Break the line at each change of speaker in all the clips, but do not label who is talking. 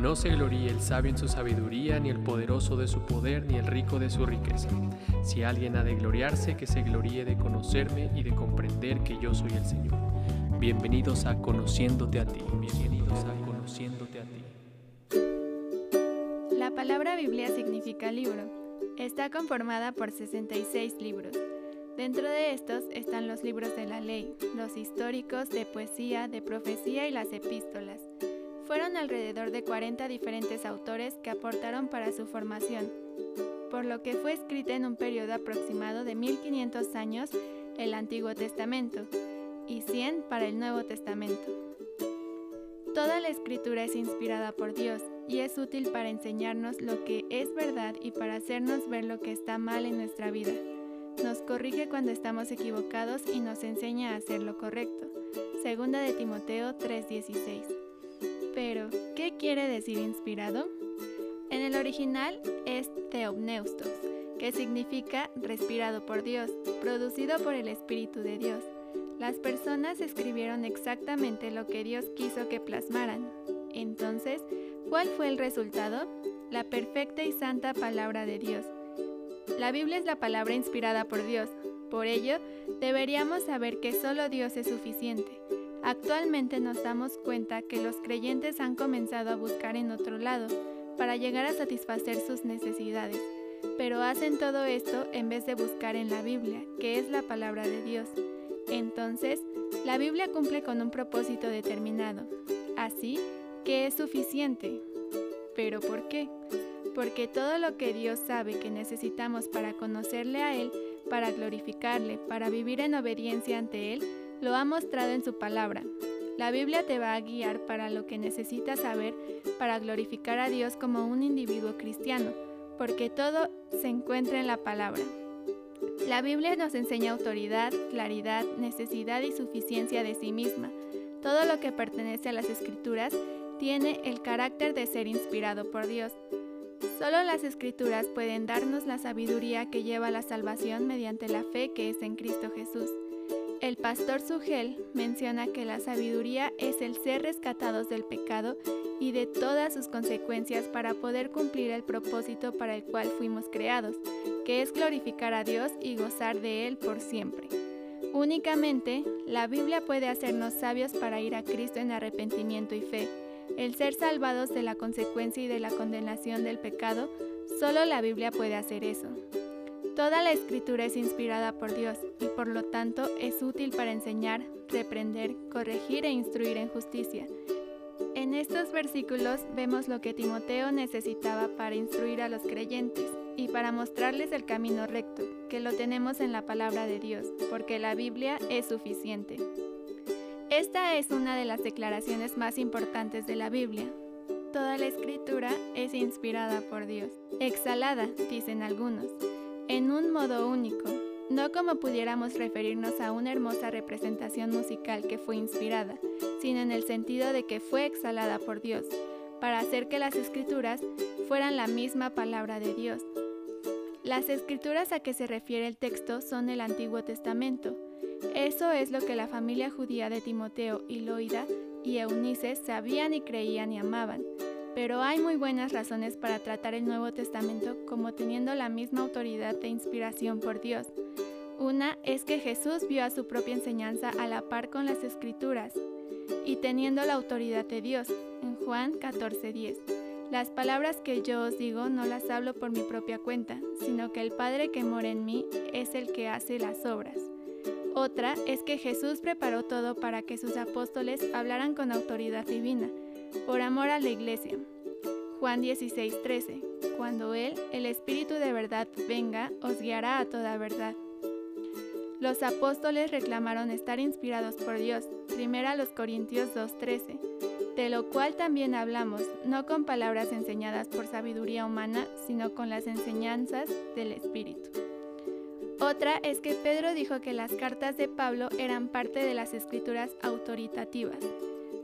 No se gloríe el sabio en su sabiduría, ni el poderoso de su poder, ni el rico de su riqueza. Si alguien ha de gloriarse, que se gloríe de conocerme y de comprender que yo soy el Señor. Bienvenidos a Conociéndote a ti. Bienvenidos a Conociéndote a ti.
La palabra Biblia significa libro. Está conformada por 66 libros. Dentro de estos están los libros de la ley, los históricos, de poesía, de profecía y las epístolas. Fueron alrededor de 40 diferentes autores que aportaron para su formación, por lo que fue escrita en un periodo aproximado de 1500 años el Antiguo Testamento y 100 para el Nuevo Testamento. Toda la escritura es inspirada por Dios y es útil para enseñarnos lo que es verdad y para hacernos ver lo que está mal en nuestra vida. Nos corrige cuando estamos equivocados y nos enseña a hacer lo correcto. Segunda de Timoteo 3:16. Pero, ¿qué quiere decir inspirado? En el original es theopneustos, que significa respirado por Dios, producido por el Espíritu de Dios. Las personas escribieron exactamente lo que Dios quiso que plasmaran. Entonces, ¿cuál fue el resultado? La perfecta y santa palabra de Dios. La Biblia es la palabra inspirada por Dios. Por ello, deberíamos saber que solo Dios es suficiente. Actualmente nos damos cuenta que los creyentes han comenzado a buscar en otro lado para llegar a satisfacer sus necesidades, pero hacen todo esto en vez de buscar en la Biblia, que es la palabra de Dios. Entonces, la Biblia cumple con un propósito determinado, así que es suficiente. ¿Pero por qué? Porque todo lo que Dios sabe que necesitamos para conocerle a Él, para glorificarle, para vivir en obediencia ante Él, lo ha mostrado en su palabra. La Biblia te va a guiar para lo que necesitas saber para glorificar a Dios como un individuo cristiano, porque todo se encuentra en la palabra. La Biblia nos enseña autoridad, claridad, necesidad y suficiencia de sí misma. Todo lo que pertenece a las escrituras tiene el carácter de ser inspirado por Dios. Solo las escrituras pueden darnos la sabiduría que lleva a la salvación mediante la fe que es en Cristo Jesús. El pastor Sugel menciona que la sabiduría es el ser rescatados del pecado y de todas sus consecuencias para poder cumplir el propósito para el cual fuimos creados, que es glorificar a Dios y gozar de Él por siempre. Únicamente, la Biblia puede hacernos sabios para ir a Cristo en arrepentimiento y fe. El ser salvados de la consecuencia y de la condenación del pecado, solo la Biblia puede hacer eso. Toda la escritura es inspirada por Dios y por lo tanto es útil para enseñar, reprender, corregir e instruir en justicia. En estos versículos vemos lo que Timoteo necesitaba para instruir a los creyentes y para mostrarles el camino recto, que lo tenemos en la palabra de Dios, porque la Biblia es suficiente. Esta es una de las declaraciones más importantes de la Biblia. Toda la escritura es inspirada por Dios. Exhalada, dicen algunos en un modo único, no como pudiéramos referirnos a una hermosa representación musical que fue inspirada, sino en el sentido de que fue exhalada por Dios, para hacer que las escrituras fueran la misma palabra de Dios. Las escrituras a que se refiere el texto son el Antiguo Testamento. Eso es lo que la familia judía de Timoteo y Loida y Eunice sabían y creían y amaban pero hay muy buenas razones para tratar el Nuevo Testamento como teniendo la misma autoridad de inspiración por Dios. Una es que Jesús vio a su propia enseñanza a la par con las escrituras y teniendo la autoridad de Dios, en Juan 14:10. Las palabras que yo os digo no las hablo por mi propia cuenta, sino que el Padre que mora en mí es el que hace las obras. Otra es que Jesús preparó todo para que sus apóstoles hablaran con autoridad divina, por amor a la iglesia. Juan 16:13. Cuando Él, el Espíritu de verdad, venga, os guiará a toda verdad. Los apóstoles reclamaron estar inspirados por Dios. Primera los Corintios 2:13. De lo cual también hablamos, no con palabras enseñadas por sabiduría humana, sino con las enseñanzas del Espíritu. Otra es que Pedro dijo que las cartas de Pablo eran parte de las escrituras autoritativas.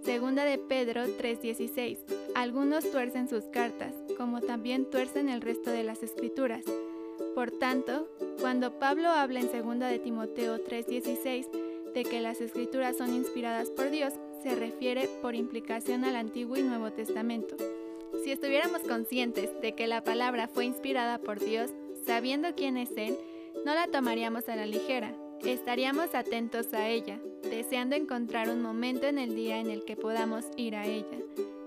Segunda de Pedro 3:16. Algunos tuercen sus cartas, como también tuercen el resto de las escrituras. Por tanto, cuando Pablo habla en Segunda de Timoteo 3:16 de que las escrituras son inspiradas por Dios, se refiere por implicación al Antiguo y Nuevo Testamento. Si estuviéramos conscientes de que la palabra fue inspirada por Dios, sabiendo quién es Él, no la tomaríamos a la ligera, estaríamos atentos a ella, deseando encontrar un momento en el día en el que podamos ir a ella,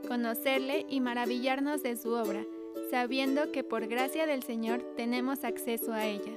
conocerle y maravillarnos de su obra, sabiendo que por gracia del Señor tenemos acceso a ella.